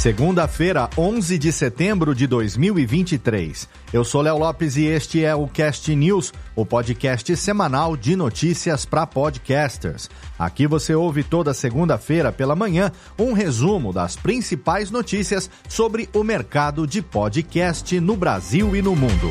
Segunda-feira, 11 de setembro de 2023. Eu sou Léo Lopes e este é o Cast News, o podcast semanal de notícias para podcasters. Aqui você ouve toda segunda-feira pela manhã um resumo das principais notícias sobre o mercado de podcast no Brasil e no mundo.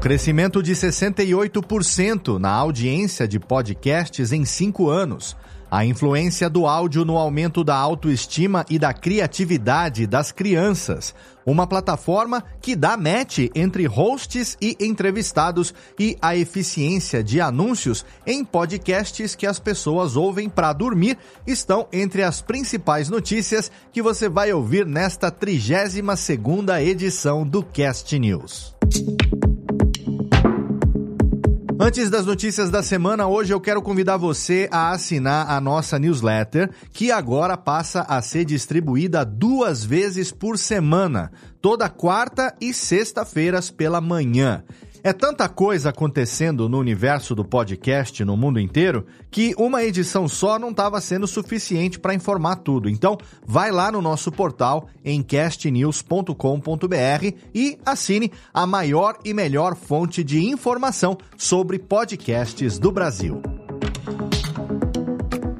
Crescimento de 68% na audiência de podcasts em cinco anos. A influência do áudio no aumento da autoestima e da criatividade das crianças. Uma plataforma que dá match entre hosts e entrevistados e a eficiência de anúncios em podcasts que as pessoas ouvem para dormir estão entre as principais notícias que você vai ouvir nesta 32 segunda edição do Cast News. Antes das notícias da semana, hoje eu quero convidar você a assinar a nossa newsletter, que agora passa a ser distribuída duas vezes por semana, toda quarta e sexta-feiras pela manhã. É tanta coisa acontecendo no universo do podcast no mundo inteiro que uma edição só não estava sendo suficiente para informar tudo. Então, vai lá no nosso portal em castnews.com.br e assine a maior e melhor fonte de informação sobre podcasts do Brasil.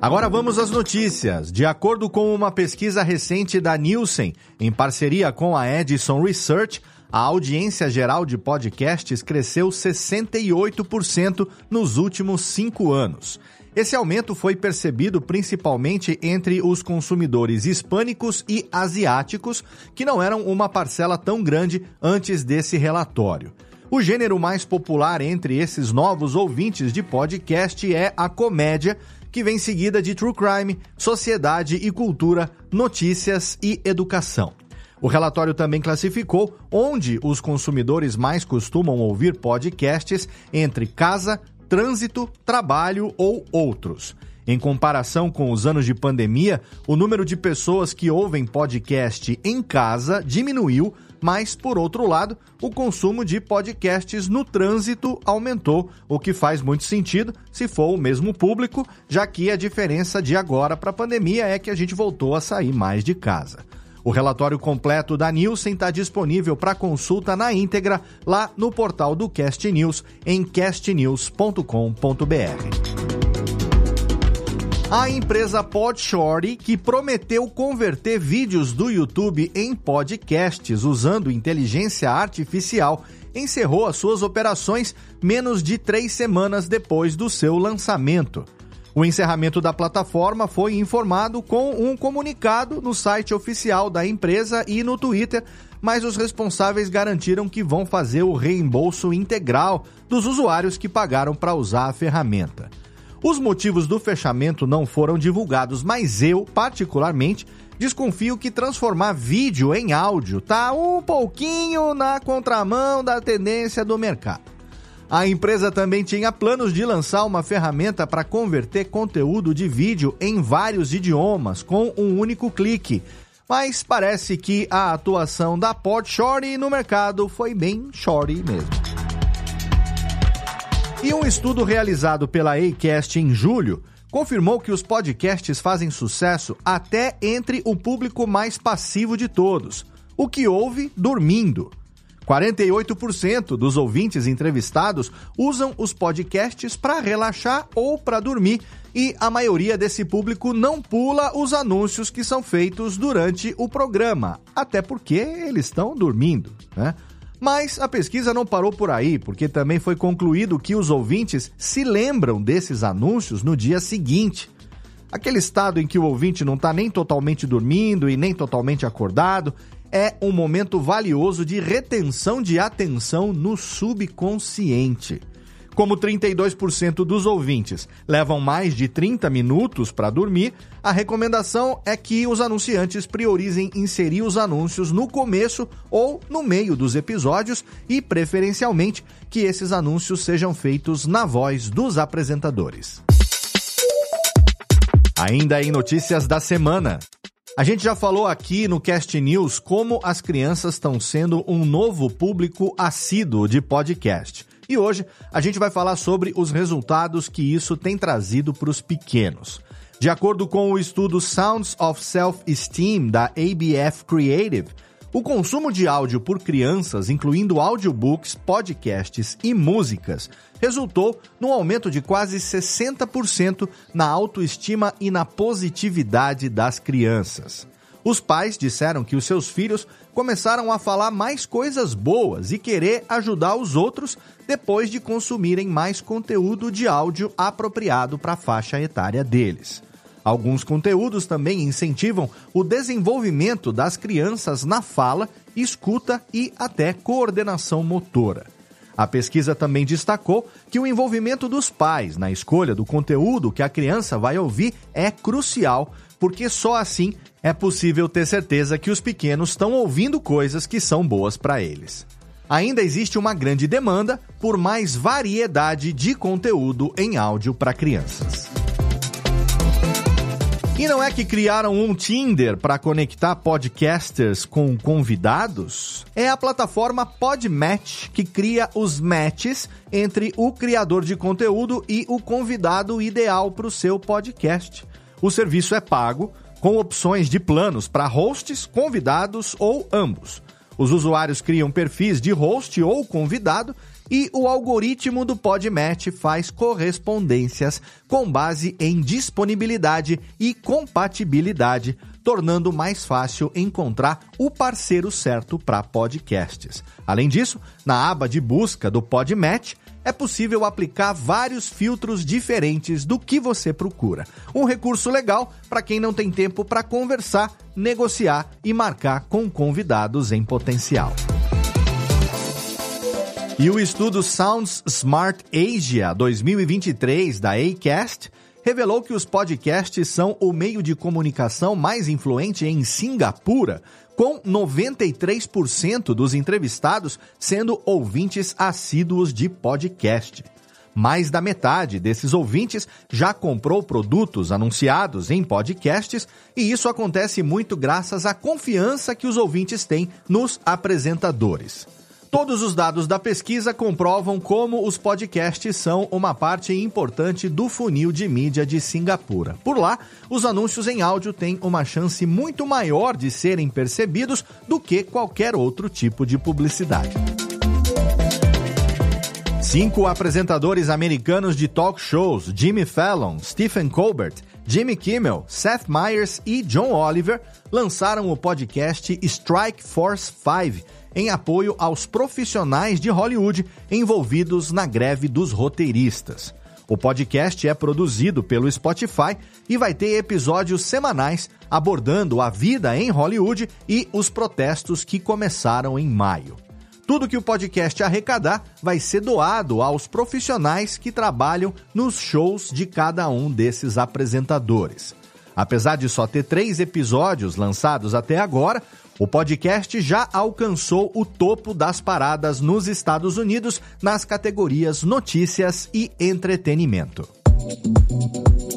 Agora vamos às notícias. De acordo com uma pesquisa recente da Nielsen, em parceria com a Edison Research, a audiência geral de podcasts cresceu 68% nos últimos cinco anos. Esse aumento foi percebido principalmente entre os consumidores hispânicos e asiáticos, que não eram uma parcela tão grande antes desse relatório. O gênero mais popular entre esses novos ouvintes de podcast é a comédia, que vem seguida de true crime, sociedade e cultura, notícias e educação. O relatório também classificou onde os consumidores mais costumam ouvir podcasts entre casa, trânsito, trabalho ou outros. Em comparação com os anos de pandemia, o número de pessoas que ouvem podcast em casa diminuiu, mas, por outro lado, o consumo de podcasts no trânsito aumentou, o que faz muito sentido se for o mesmo público, já que a diferença de agora para a pandemia é que a gente voltou a sair mais de casa. O relatório completo da Nielsen está disponível para consulta na íntegra lá no portal do Cast News em castnews.com.br. A empresa Podshorty, que prometeu converter vídeos do YouTube em podcasts usando inteligência artificial, encerrou as suas operações menos de três semanas depois do seu lançamento. O encerramento da plataforma foi informado com um comunicado no site oficial da empresa e no Twitter, mas os responsáveis garantiram que vão fazer o reembolso integral dos usuários que pagaram para usar a ferramenta. Os motivos do fechamento não foram divulgados, mas eu, particularmente, desconfio que transformar vídeo em áudio tá um pouquinho na contramão da tendência do mercado. A empresa também tinha planos de lançar uma ferramenta para converter conteúdo de vídeo em vários idiomas com um único clique. Mas parece que a atuação da Port Shorty no mercado foi bem shorty mesmo. E um estudo realizado pela Acast em julho confirmou que os podcasts fazem sucesso até entre o público mais passivo de todos, o que ouve dormindo. 48% dos ouvintes entrevistados usam os podcasts para relaxar ou para dormir, e a maioria desse público não pula os anúncios que são feitos durante o programa, até porque eles estão dormindo, né? Mas a pesquisa não parou por aí, porque também foi concluído que os ouvintes se lembram desses anúncios no dia seguinte. Aquele estado em que o ouvinte não está nem totalmente dormindo e nem totalmente acordado, é um momento valioso de retenção de atenção no subconsciente. Como 32% dos ouvintes levam mais de 30 minutos para dormir, a recomendação é que os anunciantes priorizem inserir os anúncios no começo ou no meio dos episódios e, preferencialmente, que esses anúncios sejam feitos na voz dos apresentadores. Ainda em notícias da semana. A gente já falou aqui no Cast News como as crianças estão sendo um novo público assíduo de podcast. E hoje a gente vai falar sobre os resultados que isso tem trazido para os pequenos. De acordo com o estudo Sounds of Self-Esteem da ABF Creative, o consumo de áudio por crianças, incluindo audiobooks, podcasts e músicas, resultou num aumento de quase 60% na autoestima e na positividade das crianças. Os pais disseram que os seus filhos começaram a falar mais coisas boas e querer ajudar os outros depois de consumirem mais conteúdo de áudio apropriado para a faixa etária deles. Alguns conteúdos também incentivam o desenvolvimento das crianças na fala, escuta e até coordenação motora. A pesquisa também destacou que o envolvimento dos pais na escolha do conteúdo que a criança vai ouvir é crucial, porque só assim é possível ter certeza que os pequenos estão ouvindo coisas que são boas para eles. Ainda existe uma grande demanda por mais variedade de conteúdo em áudio para crianças. E não é que criaram um Tinder para conectar podcasters com convidados? É a plataforma Podmatch que cria os matches entre o criador de conteúdo e o convidado ideal para o seu podcast. O serviço é pago, com opções de planos para hosts, convidados ou ambos. Os usuários criam perfis de host ou convidado e o algoritmo do Podmatch faz correspondências com base em disponibilidade e compatibilidade, tornando mais fácil encontrar o parceiro certo para podcasts. Além disso, na aba de busca do Podmatch, é possível aplicar vários filtros diferentes do que você procura. Um recurso legal para quem não tem tempo para conversar, negociar e marcar com convidados em potencial. E o estudo Sounds Smart Asia 2023 da Acast revelou que os podcasts são o meio de comunicação mais influente em Singapura, com 93% dos entrevistados sendo ouvintes assíduos de podcast. Mais da metade desses ouvintes já comprou produtos anunciados em podcasts, e isso acontece muito graças à confiança que os ouvintes têm nos apresentadores. Todos os dados da pesquisa comprovam como os podcasts são uma parte importante do funil de mídia de Singapura. Por lá, os anúncios em áudio têm uma chance muito maior de serem percebidos do que qualquer outro tipo de publicidade. Cinco apresentadores americanos de talk shows, Jimmy Fallon, Stephen Colbert, Jimmy Kimmel, Seth Meyers e John Oliver, lançaram o podcast Strike Force 5 em apoio aos profissionais de Hollywood envolvidos na greve dos roteiristas. O podcast é produzido pelo Spotify e vai ter episódios semanais abordando a vida em Hollywood e os protestos que começaram em maio. Tudo que o podcast arrecadar vai ser doado aos profissionais que trabalham nos shows de cada um desses apresentadores. Apesar de só ter três episódios lançados até agora, o podcast já alcançou o topo das paradas nos Estados Unidos nas categorias Notícias e Entretenimento.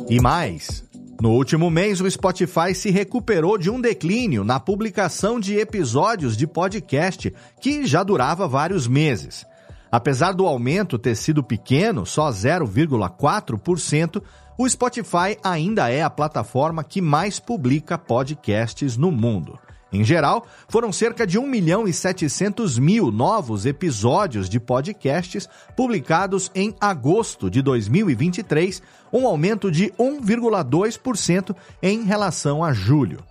E mais. No último mês, o Spotify se recuperou de um declínio na publicação de episódios de podcast que já durava vários meses. Apesar do aumento ter sido pequeno, só 0,4%, o Spotify ainda é a plataforma que mais publica podcasts no mundo. Em geral, foram cerca de 1 milhão e 700 mil novos episódios de podcasts publicados em agosto de 2023, um aumento de 1,2% em relação a julho.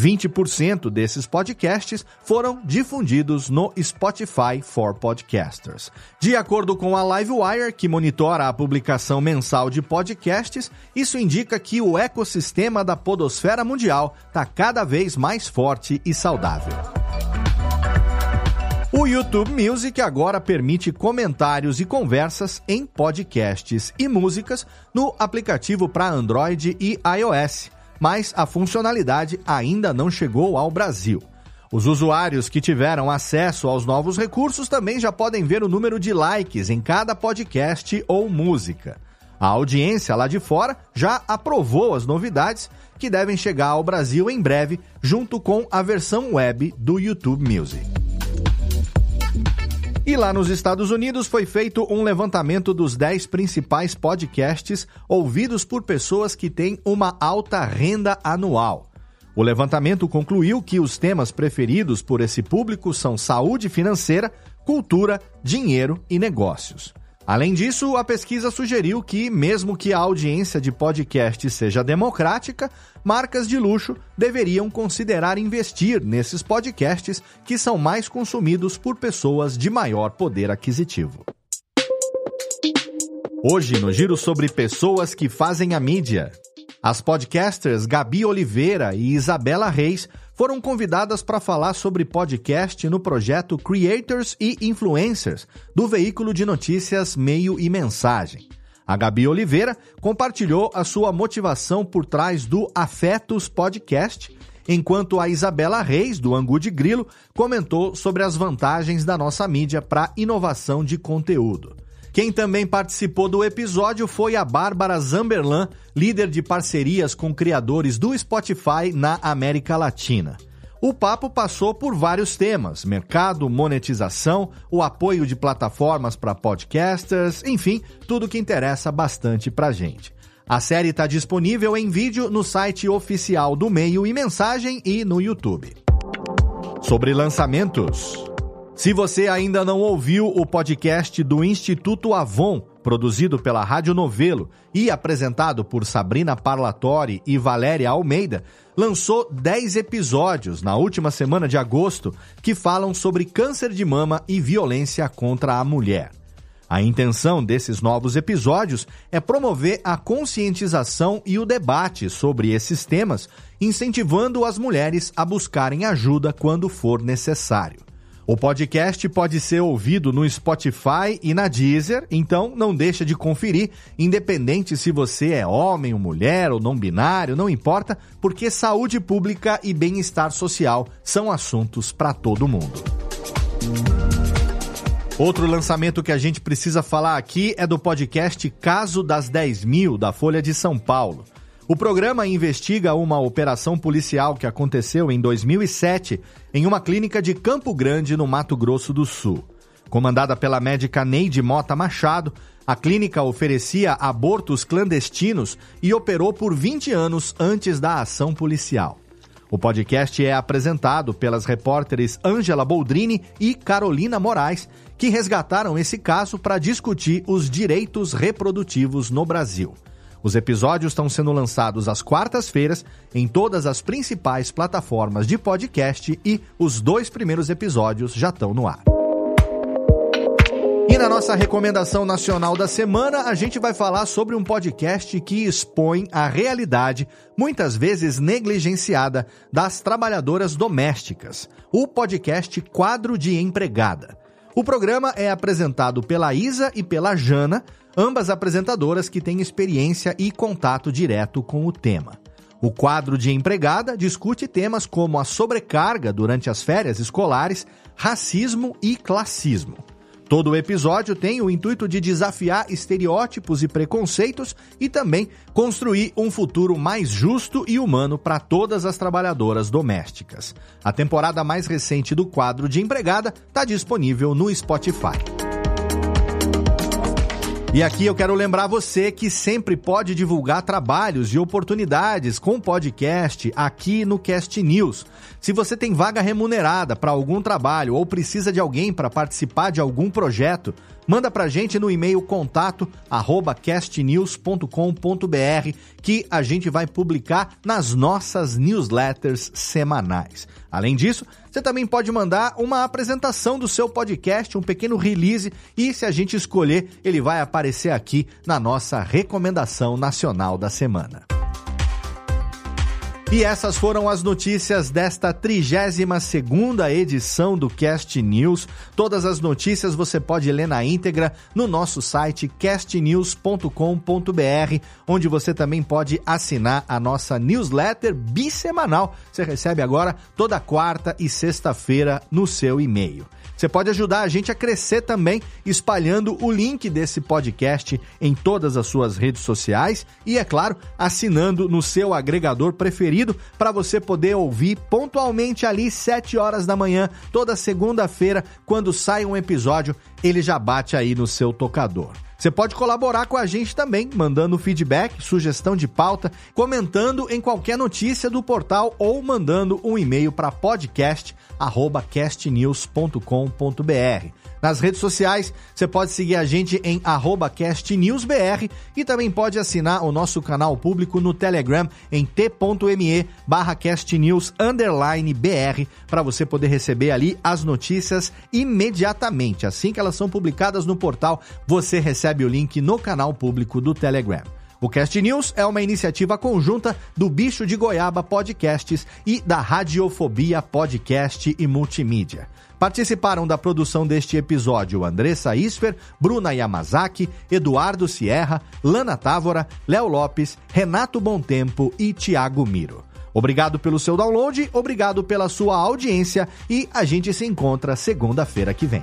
20% desses podcasts foram difundidos no Spotify for Podcasters. De acordo com a Livewire, que monitora a publicação mensal de podcasts, isso indica que o ecossistema da podosfera mundial está cada vez mais forte e saudável. O YouTube Music agora permite comentários e conversas em podcasts e músicas no aplicativo para Android e iOS, mas a funcionalidade ainda não chegou ao Brasil. Os usuários que tiveram acesso aos novos recursos também já podem ver o número de likes em cada podcast ou música. A audiência lá de fora já aprovou as novidades que devem chegar ao Brasil em breve, junto com a versão web do YouTube Music. E lá nos Estados Unidos foi feito um levantamento dos 10 principais podcasts ouvidos por pessoas que têm uma alta renda anual. O levantamento concluiu que os temas preferidos por esse público são saúde financeira, cultura, dinheiro e negócios. Além disso, a pesquisa sugeriu que, mesmo que a audiência de podcast seja democrática, marcas de luxo deveriam considerar investir nesses podcasts que são mais consumidos por pessoas de maior poder aquisitivo. Hoje, no giro sobre pessoas que fazem a mídia. As podcasters Gabi Oliveira e Isabela Reis foram convidadas para falar sobre podcast no projeto Creators e Influencers do veículo de notícias Meio e Mensagem. A Gabi Oliveira compartilhou a sua motivação por trás do Afetos Podcast, enquanto a Isabela Reis, do Angu de Grilo, comentou sobre as vantagens da nossa mídia para inovação de conteúdo. Quem também participou do episódio foi a Bárbara Zamberlan, líder de parcerias com criadores do Spotify na América Latina. O papo passou por vários temas: mercado, monetização, o apoio de plataformas para podcasters, enfim, tudo que interessa bastante pra gente. A série está disponível em vídeo no site oficial do Meio e Mensagem e no YouTube. Sobre lançamentos. Se você ainda não ouviu o podcast do Instituto Avon, produzido pela Rádio Novelo e apresentado por Sabrina Parlatori e Valéria Almeida, lançou 10 episódios na última semana de agosto que falam sobre câncer de mama e violência contra a mulher. A intenção desses novos episódios é promover a conscientização e o debate sobre esses temas, incentivando as mulheres a buscarem ajuda quando for necessário. O podcast pode ser ouvido no Spotify e na Deezer, então não deixa de conferir, independente se você é homem ou mulher ou não binário, não importa, porque saúde pública e bem-estar social são assuntos para todo mundo. Outro lançamento que a gente precisa falar aqui é do podcast Caso das 10 Mil, da Folha de São Paulo. O programa investiga uma operação policial que aconteceu em 2007 em uma clínica de Campo Grande, no Mato Grosso do Sul. Comandada pela médica Neide Mota Machado, a clínica oferecia abortos clandestinos e operou por 20 anos antes da ação policial. O podcast é apresentado pelas repórteres Ângela Boldrini e Carolina Moraes, que resgataram esse caso para discutir os direitos reprodutivos no Brasil. Os episódios estão sendo lançados às quartas-feiras em todas as principais plataformas de podcast e os dois primeiros episódios já estão no ar. E na nossa recomendação nacional da semana, a gente vai falar sobre um podcast que expõe a realidade, muitas vezes negligenciada, das trabalhadoras domésticas. O podcast Quadro de Empregada. O programa é apresentado pela Isa e pela Jana, ambas apresentadoras que têm experiência e contato direto com o tema. O quadro de empregada discute temas como a sobrecarga durante as férias escolares, racismo e classismo. Todo o episódio tem o intuito de desafiar estereótipos e preconceitos e também construir um futuro mais justo e humano para todas as trabalhadoras domésticas. A temporada mais recente do quadro de empregada está disponível no Spotify. E aqui eu quero lembrar você que sempre pode divulgar trabalhos e oportunidades com podcast aqui no Cast News. Se você tem vaga remunerada para algum trabalho ou precisa de alguém para participar de algum projeto, manda pra gente no e-mail contato arroba castnews.com.br que a gente vai publicar nas nossas newsletters semanais. Além disso, você também pode mandar uma apresentação do seu podcast, um pequeno release, e se a gente escolher, ele vai aparecer aqui na nossa recomendação nacional da semana. E essas foram as notícias desta 32 segunda edição do Cast News. Todas as notícias você pode ler na íntegra no nosso site castnews.com.br, onde você também pode assinar a nossa newsletter bissemanal. Você recebe agora toda quarta e sexta-feira no seu e-mail. Você pode ajudar a gente a crescer também espalhando o link desse podcast em todas as suas redes sociais e, é claro, assinando no seu agregador preferido para você poder ouvir pontualmente ali 7 horas da manhã, toda segunda-feira, quando sai um episódio, ele já bate aí no seu tocador. Você pode colaborar com a gente também, mandando feedback, sugestão de pauta, comentando em qualquer notícia do portal ou mandando um e-mail para podcast@castnews.com.br. Nas redes sociais, você pode seguir a gente em castnewsbr e também pode assinar o nosso canal público no Telegram em t.me barra castnews br para você poder receber ali as notícias imediatamente. Assim que elas são publicadas no portal, você recebe o link no canal público do Telegram. O Cast News é uma iniciativa conjunta do Bicho de Goiaba Podcasts e da Radiofobia Podcast e Multimídia. Participaram da produção deste episódio Andressa Isfer, Bruna Yamazaki, Eduardo Sierra, Lana Távora, Léo Lopes, Renato Tempo e Tiago Miro. Obrigado pelo seu download, obrigado pela sua audiência e a gente se encontra segunda-feira que vem.